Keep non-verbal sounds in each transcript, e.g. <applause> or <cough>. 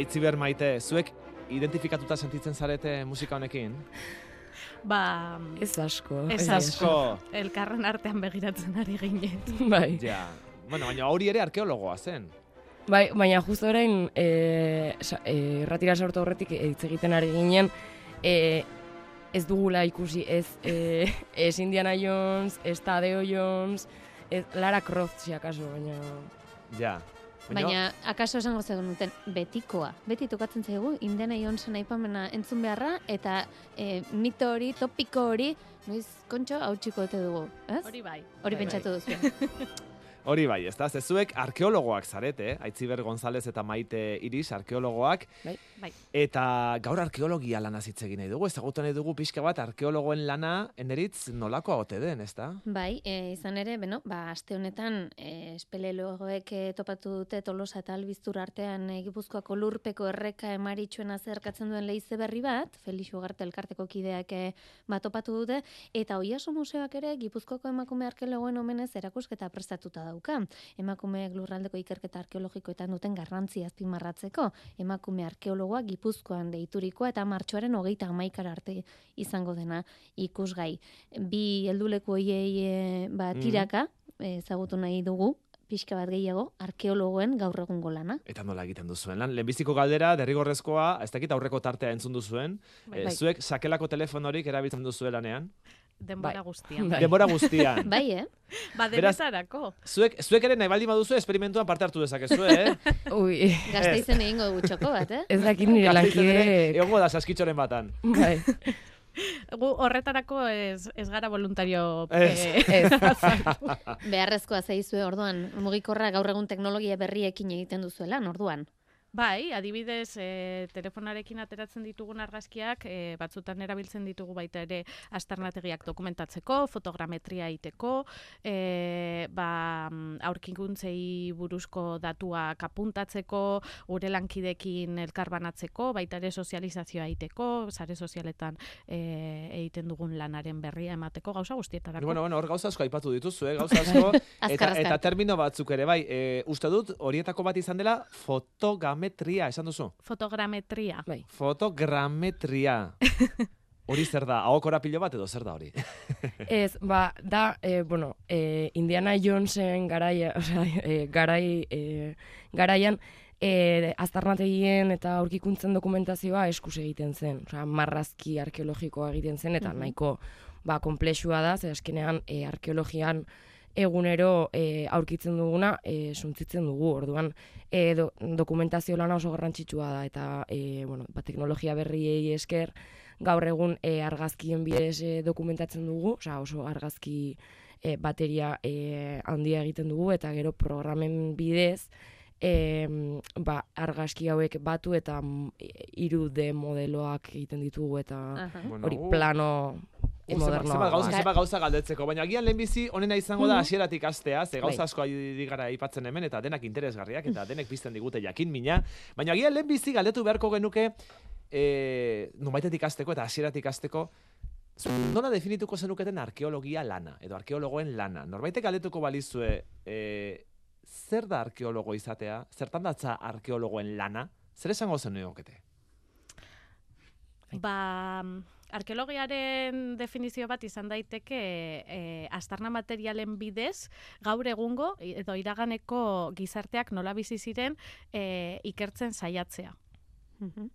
aitziber maite, zuek identifikatuta sentitzen zarete musika honekin? Ba, Ez asko. Ez Asko. elkarren artean begiratzen ari ginen. esan. <laughs> Bai. Ja. Bueno, baina hori ere arkeologoa zen. Bai, baina justo orain e, sa- e, erratira sortu horretik e, hitz egiten ari ginen, e, ez dugula ikusi ez, e, ez Indiana Jones, ez Tadeo Jones, ez Lara Croft, si akaso, baina... Ja. Baina, akaso esango zegoen duten, betikoa. Beti tokatzen zaigu, Indiana Jonesen aipamena entzun beharra, eta e, mito hori, topiko hori, noiz, kontxo, hautsiko ote dugu, ez? Hori bai. Hori Bai, pentsatu duzu. <laughs> Hori bai, ezta? Ze zuek arkeologoak zarete, Aitziber González eta Maite Iris arkeologoak. Bai, bai. Eta gaur arkeologia lana hitz egin nahi dugu, ezagutu nahi dugu pixka bat arkeologoen lana eneritz nolakoa ote den, ezta? Bai, e, izan ere, beno, ba, aste honetan, e, espeleologoek e, topatu dute Tolosa eta Albiztur artean e, Gipuzkoako lurpeko erreka emaritxuen azerkatzen duen leize berri bat, Felix Ugarte elkarteko kideak e, bat topatu dute, eta Oiaso Museoak ere Gipuzkoako emakume arkeologoen omenez erakusketa prestatuta dauka. Emakumeek lurraldeko ikerketa arkeologikoetan duten garrantzia azpimarratzeko, emakume arkeologoa Gipuzkoan deiturikoa eta martxoaren hogeita amaikara arte izango dena ikusgai. Bi helduleku hoiei e, ba, Mhm. tiraka ezagutu nahi dugu, pixka bat gehiago, arkeologoen gaur egungo lana. Eta nola egiten duzuen lan. Lehenbiziko galdera, derrigorrezkoa, ez dakit aurreko tartea entzun duzuen. Bai, Eh, bai. zuek sakelako telefonorik erabiltzen duzue lanean. Denbora Bai. guztian. Bai. Denbora guztian. Bai, eh? Ba, denetarako. Zuek, zuek ere nahi baldin baduzu esperimentuan parte hartu dezakezu, eh? <laughs> Ui, Gazteizen egingo dugu txoko bat, eh? ez dakit nire lankide... Egongo da saskitxoren batan. Bai, Gu horretarako ez, ez gara voluntario Ez. eh, ez. <laughs> <laughs> Beharrezkoa zaizue orduan, mugikorra gaur egun teknologia berriekin egiten duzuela, orduan. Bai, adibidez, e, telefonarekin ateratzen ditugun argazkiak, e, batzutan erabiltzen ditugu baita ere astarnategiak dokumentatzeko, fotogrametria egiteko, e, ba, mm, aurkikuntzei buruzko datuak apuntatzeko, gure lankidekin elkarbanatzeko, baita ere sozializazioa egiteko, sare sozialetan e, egiten dugun lanaren berria emateko, gauza guztietarako. Bueno, bueno, hor gauza asko aipatu dituzu, eh? Gauza <laughs> asko. Eta, eta termino batzuk ere, bai. E, uste dut, horietako bat izan dela fotogametria, esan duzu? Fotogrametria. Bai. Fotogrametria. <laughs> Hori zer da? Aho korapilo bat edo zer da hori? <laughs> Ez, ba, da, e, bueno, e, Indiana Jonesen garaia, <laughs> osea, e, garai, e, garaian, e, aztarnategien eta aurkikuntzen dokumentazioa eskus egiten zen. Osea, marrazki arkeologikoa egiten zen, eta Mhm. nahiko, ba, komplexua da, ze azkenean e, arkeologian egunero e, aurkitzen duguna e, suntzitzen dugu. Orduan, e, do, dokumentazio lana oso garrantzitsua da, eta, e, bueno, ba, teknologia berriei esker, gaur egun e, argazkien bidez e, dokumentatzen dugu, osea oso argazki e, bateria e, handia egiten dugu eta gero programen bidez e, ba, argazki hauek batu eta mm, irude modeloak egiten ditugu eta hori uh, plano Zenbat, modernoa. zenbat gauza, zenbat gauza galdetzeko, baina agian lehenbizi onena izango da Mhm. hasieratik astea, ze gauza Bai. asko ari gara aipatzen hemen eta denak interesgarriak eta denek bizten digute jakin mina, baina agian lehenbizi galdetu beharko genuke e, nubaitetik hasteko eta hasieratik hasteko zu- nola definituko zenuketen arkeologia lana edo arkeologoen lana. Norbaitek galdetuko balizue e, zer da arkeologo izatea, zertan datza arkeologoen lana, zer esango zenukete? Ba, arkeologiaren definizio bat izan daiteke e, astarna materialen bidez gaur egungo edo iraganeko gizarteak nola bizi ziren e, ikertzen saiatzea. Mhm.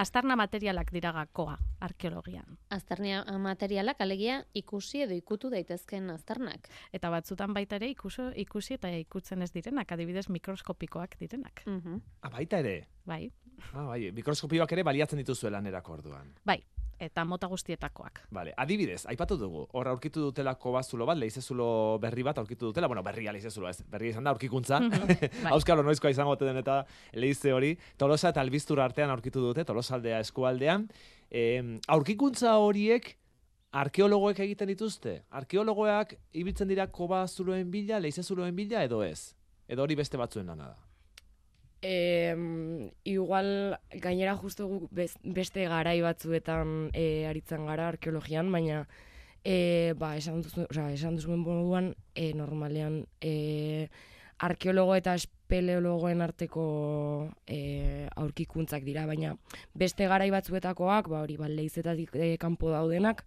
Astarna materialak dira gakoa arkeologian. Aztarnia materialak alegia ikusi edo ikutu daitezken aztarnak. Eta batzutan baita ere ikuso, ikusi eta ikutzen ez direnak, adibidez mikroskopikoak direnak. Mhm. Ah, baita ere. Bai, Ah, bai, mikroskopioak ere baliatzen dituzue lanerako orduan. bai, eta mota guztietakoak. Vale, adibidez, aipatu dugu, hor aurkitu dutelako bazulo bat, leizezulo berri bat aurkitu dutela, bueno, berria leizezulo ez, berria izan da aurkikuntza, <laughs> Bai. auskalo noizkoa izango den eta leize hori, tolosa eta albiztur artean aurkitu dute, tolosaldea eskualdean, e, aurkikuntza horiek arkeologoek egiten dituzte? Arkeologoak ibiltzen dira koba zuloen bila, leizezuloen bila edo ez? Edo hori beste batzuen lana da? E, igual gainera justo guk beste garai batzuetan e, aritzen gara arkeologian, baina e, ba, esan, duzu, osea, esan duzuen moduan e, normalean e, arkeologo eta espeleologoen arteko e, aurkikuntzak dira, baina beste garai batzuetakoak, ba hori, ba, leizetatik e, kanpo daudenak,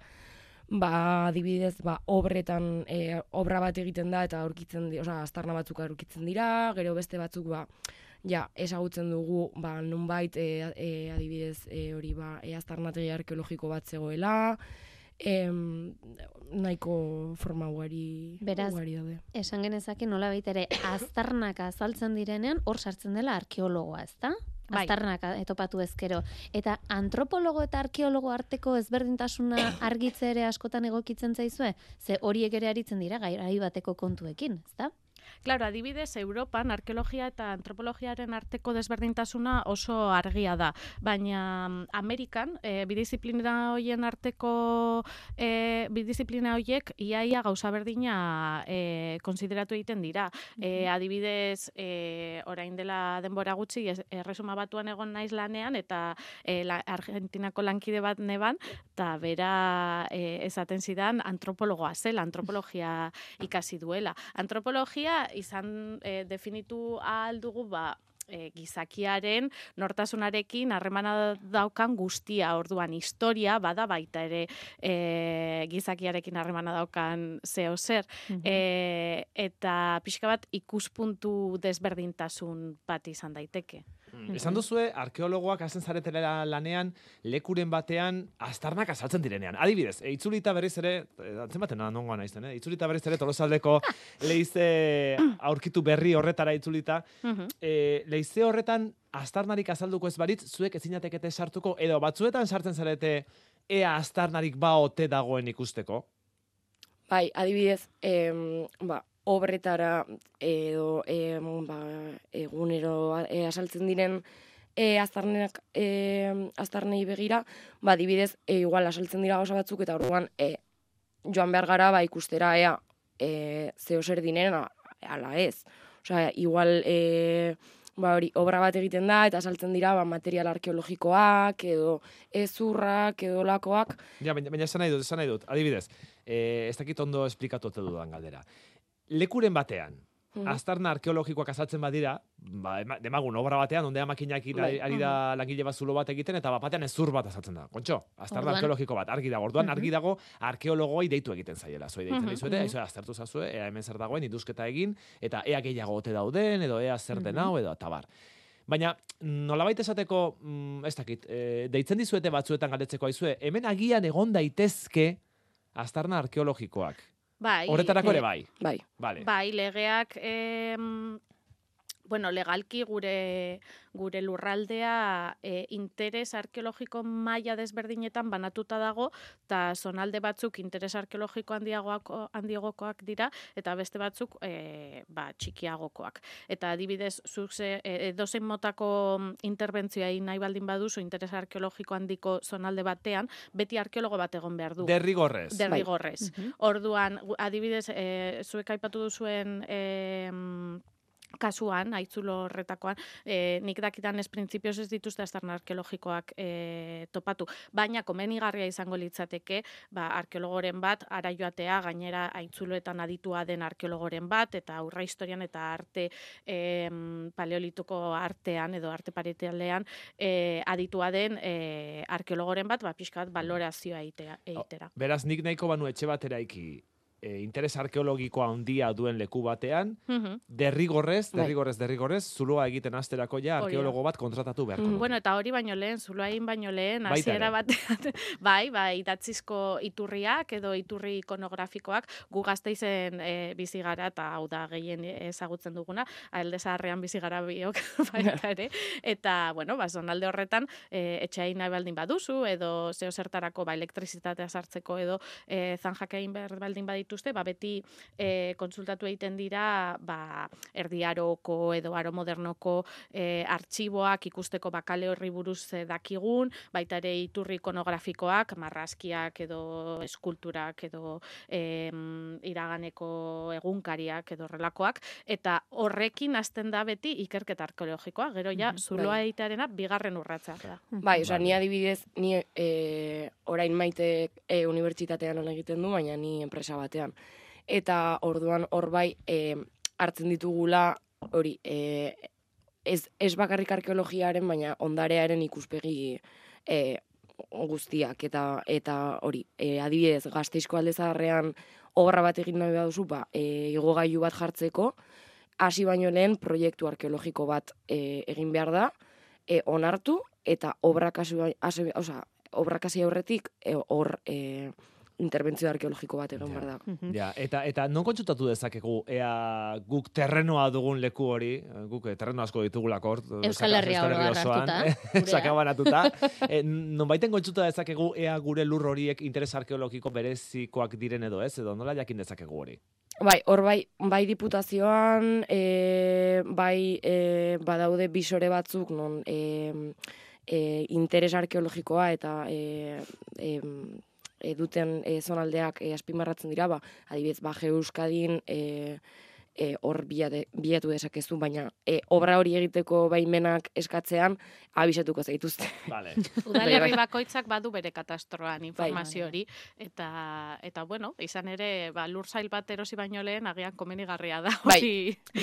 ba, adibidez, ba, obretan, e, obra bat egiten da, eta aurkitzen, di, osea, aztarna batzuk aurkitzen dira, gero beste batzuk, ba, ja, ezagutzen dugu, ba, nunbait, e, e, adibidez, e, hori, ba, e, aztarnategi arkeologiko bat zegoela, em, nahiko forma ugari, Beraz, ugari daude. Esan genezake nola ere aztarnak azaltzen direnean hor sartzen dela arkeologoa, ezta? Bai. Aztarnak a- etopatu ezkero. Eta antropologo eta arkeologo arteko ezberdintasuna argitze ere askotan egokitzen zaizue? Ze horiek ere aritzen dira gai bateko kontuekin, ezta? Claro, adibidez, Europan arkeologia eta antropologiaren arteko desberdintasuna oso argia da. Baina mm, Amerikan, e, bidisziplina hoien arteko e, bidisziplina hoiek iaia gauza berdina e, konsideratu egiten dira. E, adibidez, e, orain dela denbora gutxi, erresuma batuan egon naiz lanean, eta e, la, Argentinako lankide bat neban, eta bera e, esaten zidan antropologoa zela, antropologia ikasi duela. Antropologia izan e, definitu ahal dugu ba, e, gizakiaren nortasunarekin harremana daukan guztia, orduan historia bada baita ere e, gizakiarekin harremana daukan zeo zer. E, eta pixka bat ikuspuntu desberdintasun bat izan daiteke. Mm. Esan duzue, arkeologoak hasten zaretela lanean, lekuren batean, aztarnak azaltzen direnean. Adibidez, e, itzulita berriz ere, e, antzen baten nongoa naizten, eh? itzulita berriz ere tolosaldeko <laughs> leize aurkitu berri horretara itzulita, e, leize horretan aztarnarik azalduko ez baritz, zuek ezinatekete sartuko, edo batzuetan sartzen zarete, ea aztarnarik ba ote dagoen ikusteko. Bai, adibidez, em, ba, obretara edo em, ba, egunero e, asaltzen diren e, aztarnenak e, aztarnei begira, ba, adibidez, e, igual asaltzen dira gauza batzuk eta orduan e, joan behar gara ba, ikustera ea e, zeo zer dinen ala ez. Osea, igual e, ba, hori, obra bat egiten da eta asaltzen dira ba, material arkeologikoak edo ezurrak edo lakoak, Ja, baina, baina esan nahi dut, esan nahi dut. Adibidez, e, ez dakit ondo esplikatu dudan galdera. Lekuren batean, Mhm. aztarna arkeologikoak azaltzen badira, ba, ema- demagun obra batean, onde makinak ari, Bai. ari da langile bat zulo bat egiten, eta bat batean ezur bat azaltzen da. Kontxo, aztarna arkeologiko bat, argi dago. Orduan, Mhm. argi dago arkeologoi deitu egiten zaiela. Zoi deitzen Mhm. dizuete, Mhm. aizu, aztertu zazue, ea hemen zer dagoen, induzketa egin, eta ea gehiago ote dauden, edo ea zer den Mhm. hau, edo tabar. Baina, nolabait esateko, mm, ez dakit, e, deitzen dizuete batzuetan galdetzeko aizue, hemen agian egon daitezke aztarna arkeologikoak. Bai, Horretarako ere eh, bai. bai. Vale. Bai, legeak em, bueno, legalki gure gure lurraldea e, interes arkeologiko maila desberdinetan banatuta dago eta zonalde batzuk interes arkeologiko handiagoako handiagokoak dira eta beste batzuk e, ba, txikiagokoak. Eta adibidez zuk ze e, edozein motako mm, interbentzioa egin nahi baldin baduzu interes arkeologiko handiko zonalde batean, beti arkeologo bat egon behar du. Derrigorrez. Derrigorrez. Mhm. Orduan, adibidez, e, zuek aipatu duzuen e, kasuan, aitzulo horretakoan, e, nik dakitan ez printzipioz ez dituzte aztarna arkeologikoak e, topatu. Baina komenigarria izango litzateke, ba, arkeologoren bat, ara joatea, gainera aitzuloetan aditua den arkeologoren bat, eta aurra historian eta arte e, paleolituko artean edo arte paritalean e, aditua den e, arkeologoren bat, ba, pixka bat balorazioa egitera. Beraz, nik nahiko banu etxe batera iki e, interes arkeologikoa handia duen leku batean, Mhm. derrigorrez, Bai. derrigorrez, derrigorrez, zuloa egiten asterako ja arkeologo bat kontratatu beharko. Mm. Bueno, eta hori baino lehen, zuloain baino lehen, hasiera batean, <laughs> bai, bai, idatzizko iturriak edo iturri ikonografikoak gu gazteizen e, bizi gara eta hau da gehien ezagutzen duguna, alde zaharrean bizi gara biok <laughs> baita ere, eta, bueno, ba, zonalde horretan, e, etxeain nahi baldin baduzu, edo zeo zertarako, ba, elektrizitatea sartzeko edo e, zanjak egin baldin badituzte, ba, beti e, konsultatu egiten dira, ba, erdiaroko edo aro modernoko e, artxiboak ikusteko bakale horri buruz e, dakigun, baita ere iturri ikonografikoak, marrazkiak edo eskulturak edo em, iraganeko egunkariak edo horrelakoak, eta horrekin hasten da beti ikerketa arkeologikoa, gero ja, Mhm. zuloa Bai. egitearena bigarren urratsa da. Bai, osea, Vale. ni adibidez, ni e, orain maite e, unibertsitatean lan egiten du, baina ni enpresa batean. Eta orduan hor bai e, hartzen ditugula hori, e, ez, ez bakarrik arkeologiaren, baina ondarearen ikuspegi e, guztiak, eta eta hori, e, adibidez, gazteizko alde zaharrean obra bat egin nahi baduzu, ba, e, igogailu bat jartzeko, hasi baino lehen proiektu arkeologiko bat e, egin behar da, e, onartu, eta obrak hasi, hasi, osea, obrak hasi aurretik e, hor e, interbentzio arkeologiko bat egon Ja. behar da. Mhm. Ja, eta eta non kontsultatu dezakegu ea guk terrenoa dugun leku hori, eh, guk eh, terreno asko ditugulako hor. eh, Euskal Herria <laughs> gurea. sakabanatuta. eh, nonbaiten kontsulta dezakegu ea gure lur horiek interes arkeologiko berezikoak diren edo ez, edo nola jakin dezakegu hori. Bai, hor bai, bai diputazioan, e, bai e, badaude bisore batzuk non e, e, interes arkeologikoa eta e, e, e, duten e, zonaldeak e, azpimarratzen dira, ba, adibidez, Baje Euskadin e, e, hor bilate, bilatu dezakezu, baina e, obra hori egiteko baimenak eskatzean abisatuko zaituzte. Vale. Udalerri <laughs> Bai, bakoitzak badu bere katastroan informazio Bai. hori eta eta bueno, izan ere ba lursail bat erosi baino lehen agian komenigarria da Bai, hori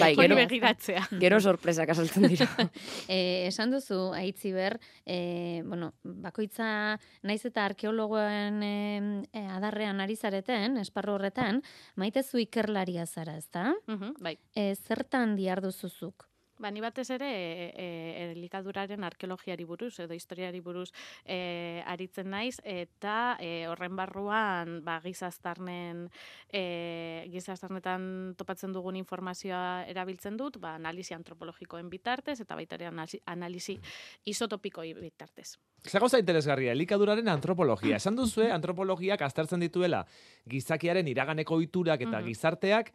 bai, hori gero- begiratzea. <laughs> Gero sorpresak asaltzen dira. <laughs> E, esan duzu, aitzi ber, e, bueno, bakoitza naiz eta arkeologoen e, e, adarrean ari zareten, esparru horretan, maite zu ikerlaria zara, ezta? Mhm, bai. E, zertan diarduzuzuk? Ba, ni batez ere e, e, elikaduraren arkeologiari buruz edo historiari buruz e, aritzen naiz eta e, horren barruan ba, gizaztarnen e, gizaztarnetan topatzen dugun informazioa erabiltzen dut, ba, analisi antropologikoen bitartez eta baita ere analisi, analisi isotopikoi bitartez. Zer gauza interesgarria, elikaduraren antropologia. Esan duzue, antropologiak aztertzen dituela gizakiaren iraganeko ohiturak eta Mhm. gizarteak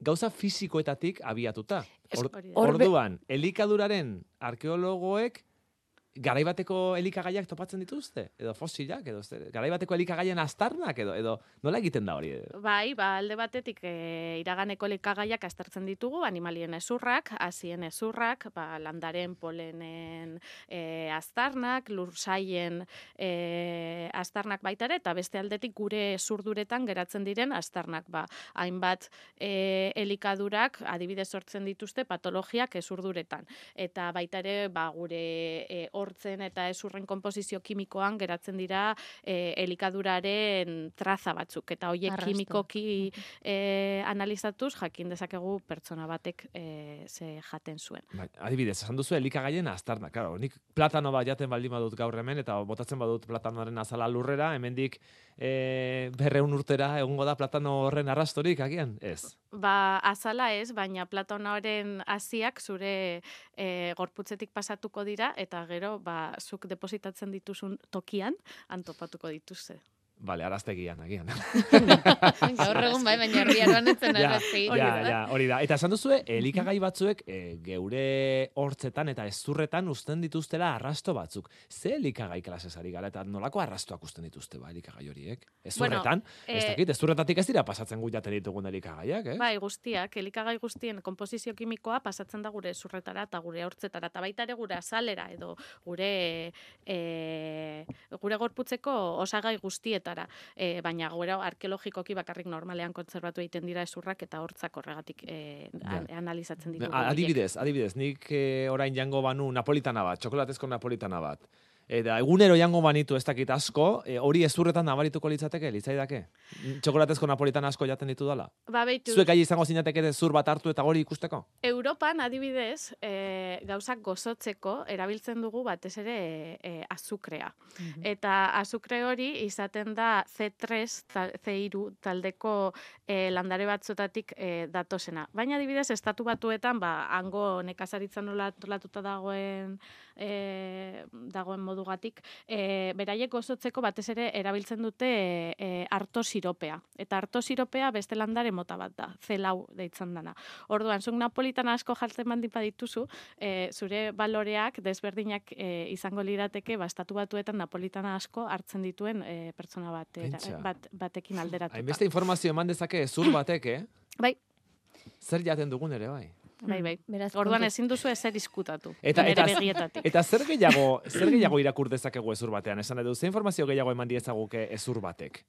gauza fisikoetatik abiatuta. Or- Orduan, elikaduraren arkeologoek garaibateko elikagaiak topatzen dituzte? Edo fosilak? Edo garaibateko elikagaien aztarnak? Edo, edo nola egiten da hori? Bai, ba, alde batetik e, iraganeko elikagaiak aztertzen ditugu, animalien ezurrak, hasien ezurrak, ba, landaren polenen e, aztarnak, lursaien e, aztarnak baita ere, eta beste aldetik gure zurduretan geratzen diren aztarnak. Ba, hainbat e, elikadurak adibidez sortzen dituzte patologiak ezurduretan. Eta baita ere, ba, gure e, hortzen eta ezurren konposizio kimikoan geratzen dira e, elikaduraren traza batzuk. Eta hoiek Arrasto. kimikoki e, analizatuz jakin dezakegu pertsona batek e, ze jaten zuen. Bai, adibidez, esan duzu elikagaien aztarnak. Claro, nik platano bat jaten baldin badut gaur hemen, eta botatzen badut platanoaren azala lurrera, hemendik e, berreun urtera egongo da platano horren arrastorik, agian? Ez. Ba, azala ez, baina platonoaren hasiak zure e, gorputzetik pasatuko dira, eta gero, ba, zuk depositatzen dituzun tokian, antopatuko dituzte. Vale, araztegian, agian. Gaur egun bai, baina herriaroan etzen ja, arrazti. ja, ja, hori da. Eta esan duzue, elikagai batzuek e, geure hortzetan eta ezurretan usten dituztela arrasto batzuk. Ze elikagai klasez ari gara eta nolako arrastoak usten dituzte ba elikagai horiek? Ezurretan, ez eh, dakit, ezurretatik ez dira pasatzen gu jaten ditugun elikagaiak, eh? Bai, guztiak, elikagai guztien konposizio kimikoa pasatzen da gure zurretara eta gure hortzetara, eta baita ere gure azalera edo gure e, gure gorputzeko osagai guztietara. E, baina gure arkeologikoki bakarrik normalean kontserbatu egiten dira ezurrak eta hortzak horregatik e, an- analizatzen ditugu. Adibidez, adibidez, nik eh, orain jango banu napolitana bat, txokolatezko napolitana bat. Eta egunero jango banitu ez dakit asko, e, hori ezurretan nabarituko litzateke, litzaidake? Txokolatezko napolitana asko jaten ditu dala? Ba, beitu, Zuek gai izango zinateke zur bat hartu eta hori ikusteko? Europan adibidez, e, gauzak gozotzeko erabiltzen dugu batez ere e, azukrea. Eta azukre hori izaten da C3, ta- C3 taldeko e, landare batzotatik e, datosena. Baina adibidez, estatu batuetan, ba, hango nekazaritzan nola antolatuta dagoen e, dagoen modugatik, e, beraiek gozotzeko batez ere erabiltzen dute e, arto siropea. Eta arto siropea beste landare mota bat da, zelau deitzen dana. Orduan, zuk napolitan asko jartzen baldin badituzu, e, zure baloreak desberdinak e, izango lirateke bastatu batuetan napolitana asko hartzen dituen e, pertsona bat, Pentsa. bat, batekin alderatuta. Hainbeste informazio eman dezake zur batek, eh? Bai. Zer jaten dugun ere, bai. Bai, bai. Beraz, Orduan ezin duzu ezer diskutatu. Eta- eta- begietatik. Eta zer gehiago, <laughs> zer gehiago irakur dezakegu ezur batean? Esan edo, ze informazio gehiago eman diezaguke ezur batek?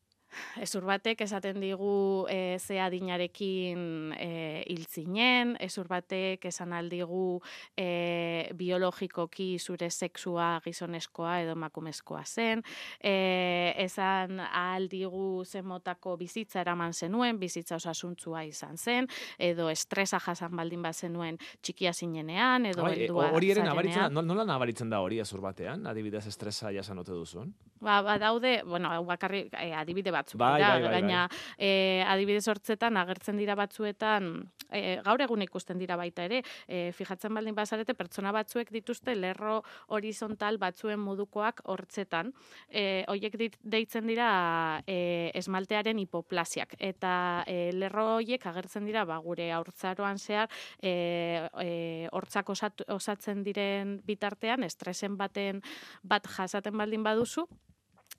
Ezur batek esaten digu e, ze adinarekin e, hiltzinen, ezur batek esan aldigu e, biologikoki zure sexua gizoneskoa edo makumezkoa zen, e, esan aldigu zen motako bizitza eraman zenuen, bizitza osasuntzua izan zen, edo estresa jasan baldin bat zenuen txikia zinenean, edo Bai, e, heldua hori ere nabaritzen, nola nabaritzen da hori ezur batean? Adibidez estresa jasan ote duzun? Ba, badaude, bueno, hau bakarrik e, adibide batzuk Bai, dira, bai, bai, baina e, adibide sortzetan agertzen dira batzuetan, e, gaur egun ikusten dira baita ere, e, fijatzen baldin bazarete pertsona batzuek dituzte lerro horizontal batzuen modukoak hortzetan. E, hoiek dit, deitzen dira e, esmaltearen hipoplasiak eta e, lerro hoiek agertzen dira ba, gure haurtzaroan zehar e, e, hortzak osatzen diren bitartean estresen baten bat jasaten baldin baduzu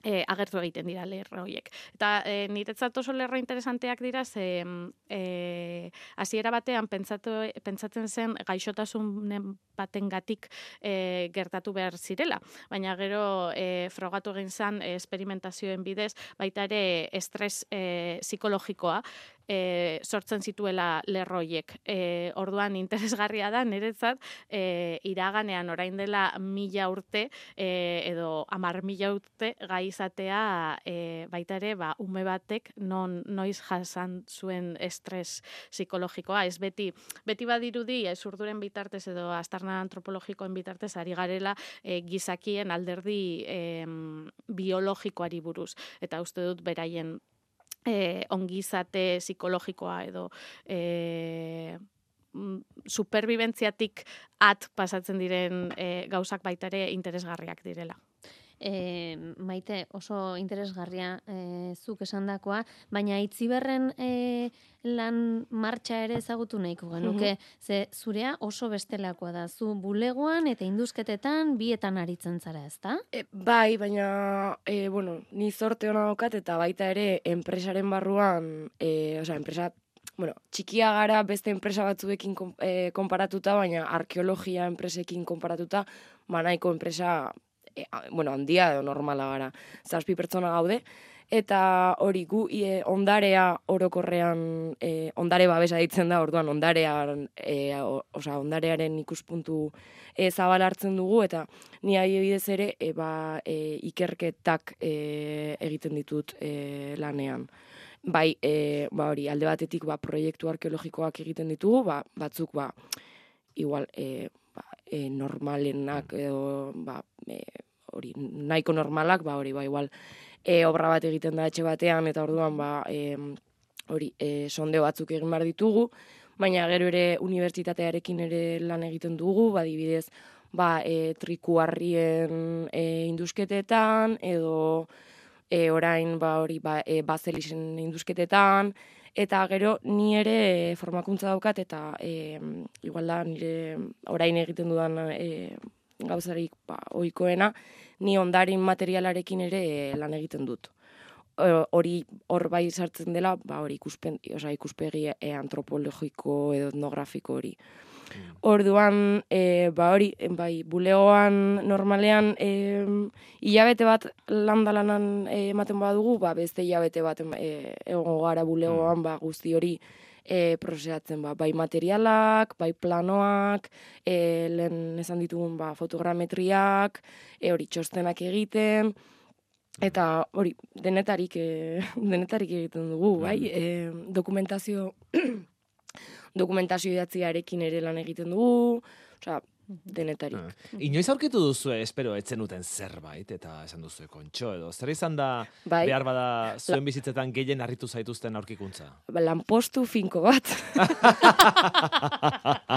e, agertu egiten dira lerro horiek. Eta e, niretzat oso lerro interesanteak dira ze mm, e, hasiera batean pentsatu, pentsatzen zen gaixotasunen batengatik e, gertatu behar zirela. Baina gero e, frogatu egin zen e, esperimentazioen bidez baita ere estres e, psikologikoa e, sortzen zituela lerroiek. E, orduan interesgarria da niretzat e, iraganean orain dela mila urte e, edo amar mila urte gai izatea e, baita ere ba, ume batek non noiz jasan zuen estres psikologikoa. Ez beti, beti badirudi ez urduren bitartez edo astarna antropologikoen bitartez ari garela e, gizakien alderdi e, biologikoari buruz. Eta uste dut beraien e, ongizate psikologikoa edo e, superbibentziatik at pasatzen diren e, gauzak baita ere interesgarriak direla. E, maite oso interesgarria e, zuk esandakoa, baina itziberren e, lan martxa ere ezagutu nahiko genuke, ze zurea oso bestelakoa da. Zu bulegoan eta induzketetan bietan aritzen zara, ezta? E, bai, baina, e, bueno, ni zorte hona daukat eta baita ere enpresaren barruan, e, osea, enpresa, bueno, txikia gara beste enpresa batzuekin kon- e, konparatuta, baina arkeologia enpresekin konparatuta, ba nahiko enpresa, e, a- bueno, handia edo normala gara. Zazpi pertsona gaude, eta hori gu e, ondarea orokorrean, e, ondare babesa ditzen da, orduan ondarean, e, o, osea, ondarearen ikuspuntu e, zabal hartzen dugu, eta ni adibidez ere e, ba, e, ikerketak e, egiten ditut e, lanean. Bai, e, ba hori, alde batetik ba, proiektu arkeologikoak egiten ditugu, ba, batzuk ba, igual e, e, normalenak edo ba, e, hori nahiko normalak, ba hori ba igual e, obra bat egiten da etxe batean eta orduan ba e, hori e, sonde batzuk egin behar ditugu, baina gero ere unibertsitatearekin ere lan egiten dugu, ba adibidez ba e, trikuarrien e, indusketetan edo e, orain ba hori ba e, bazelisen indusketetan eta gero ni ere e, formakuntza daukat eta e, igual da nire orain egiten dudan e, gauzarik ba ohikoena ni ondarin materialarekin ere e, lan egiten dut. Hori hor bai sartzen dela, ba hori ikuspen, osea ikuspegi e, antropologiko edo etnografiko hori. Orduan, e, ba hori, bai, bulegoan normalean e, hilabete bat landa lanan e, ematen badugu, ba beste hilabete bat e, egongo gara bulegoan, ba guzti hori e, prozesatzen, ba, bai materialak, bai planoak, e, lehen esan ditugun ba, fotogrametriak, e, hori txostenak egiten, eta hori denetarik, e, <laughs> denetarik egiten dugu, bai, e, dokumentazio dokumentazio idatziarekin ere lan egiten dugu, osea, denetarik. Ah. Inoiz aurkitu duzu, espero, etzen uten zerbait, eta esan duzu kontxo edo. Zer izan da, Bai. behar bada, zuen bizitzetan gehien harritu zaituzten aurkikuntza? Ba, lanpostu finko bat. <laughs>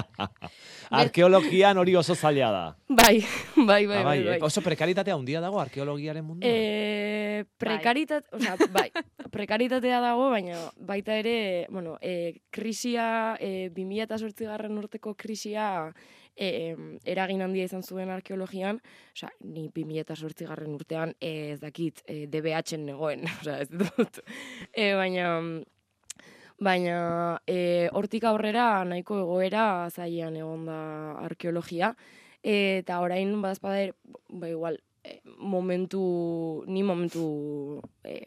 Arkeologian hori oso zaila da. bai, bai, bai, Ah, bai, eh? bai. Oso prekaritatea handia dago arkeologiaren munduan. E, prekaritat, osea, bai, prekaritatea dago, baina baita ere, bueno, e, krisia, e, 2008 garren urteko krisia e, eragin handia izan zuen arkeologian, osea, ni 2008 garren urtean ez dakit, e, DBH-en negoen, <laughs> osea, ez dut. E, baina, baina e, hortik aurrera nahiko egoera zailan egon da arkeologia, eta orain badazpada ere, ba igual, momentu, ni momentu e,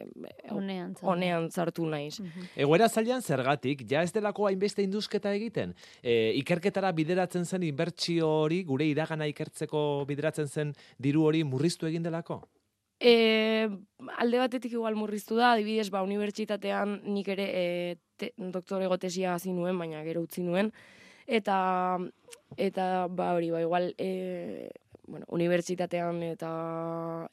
Honean. zaude. honean sartu naiz. Mhm. Egoera zailan zergatik, ja ez delako hainbeste induzketa egiten. E, ikerketara bideratzen zen inbertsio hori, gure iragana ikertzeko bideratzen zen diru hori murriztu egin delako? E, alde batetik igual murriztu da, adibidez, ba, unibertsitatean nik ere e, te, doktorego tesia hasi nuen, baina gero utzi nuen. Eta, eta ba hori, ba, igual, e, bueno, unibertsitatean eta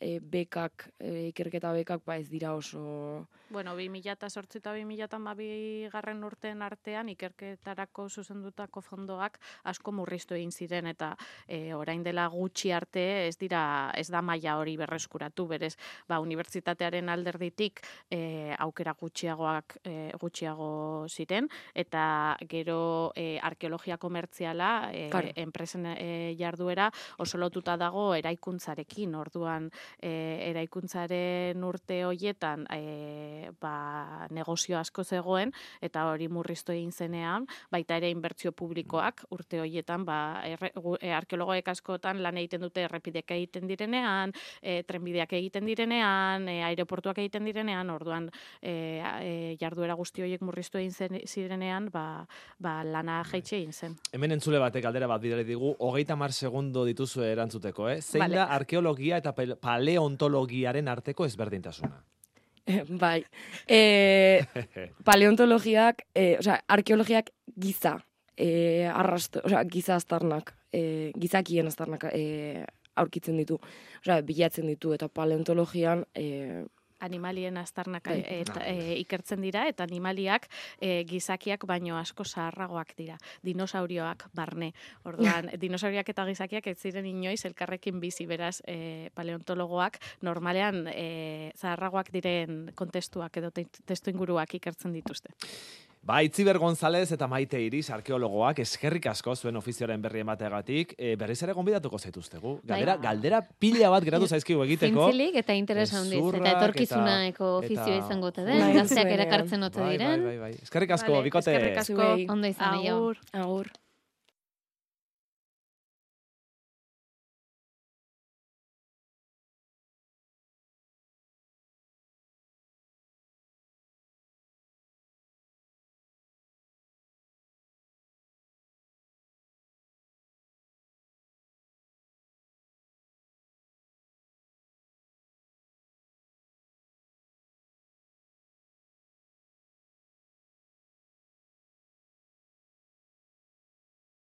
e, bekak, e, ikerketa bekak, ba ez dira oso... Bueno, 2008 eta 2008 garren urteen artean ikerketarako zuzendutako fondoak asko murriztu egin ziren eta e, orain dela gutxi arte ez dira ez da maila hori berreskuratu. Berez ba unibertsitatearen alderditik e, aukera gutxiagoak e, gutxiago ziren eta gero e, arkeologia komertziala e, enpresen e, jarduera oso lotuta dago eraikuntzarekin. Orduan e, eraikuntzaren urte hoietan e, ba, negozio asko zegoen eta hori murriztu egin zenean, baita ere inbertsio publikoak urte hoietan ba, erre, e, arkeologoek askotan lan egiten dute errepideak egiten direnean, e, trenbideak egiten direnean, e, aireportuak egiten direnean, orduan e, e, jarduera guzti horiek murriztu egin zen, zirenean, ba, ba, lana jaitxe egin zen. Hemen entzule batek galdera bat bidali digu, hogeita mar segundo dituzu erantzuteko, eh? Zein Vale. da arkeologia eta pale- paleontologiaren arteko ezberdintasuna? bai. E, <laughs> paleontologiak, e, osea, arkeologiak giza, e, arrasto, osea, giza aztarnak, e, gizakien aztarnak e, aurkitzen ditu, osea, bilatzen ditu, eta paleontologian, e, animalien aztarnak Bai. eta, e, ikertzen dira eta animaliak e, gizakiak baino asko zaharragoak dira. Dinosaurioak barne. Orduan, <laughs> dinosaurioak eta gizakiak ez ziren inoiz elkarrekin bizi beraz e, paleontologoak normalean e, zaharragoak diren kontestuak edo te- testu inguruak ikertzen dituzte. Ba, Itziber González eta Maite Iris, arkeologoak, eskerrik asko zuen ofizioaren berri emateagatik, e, berriz ere gonbidatuko zaituztegu. Galdera, Bai. galdera pila bat geratu zaizkigu egiteko. Zintzilik eta interes handiz. Eta etorkizunaeko eta- ofizioa eta- izango ote Bai, den, gazteak erakartzen ote Bai, bai, diren. bai, bai. Eskerrik asko, Vale, bikote. eskerrik asko. Ondo izan. Agur. agur.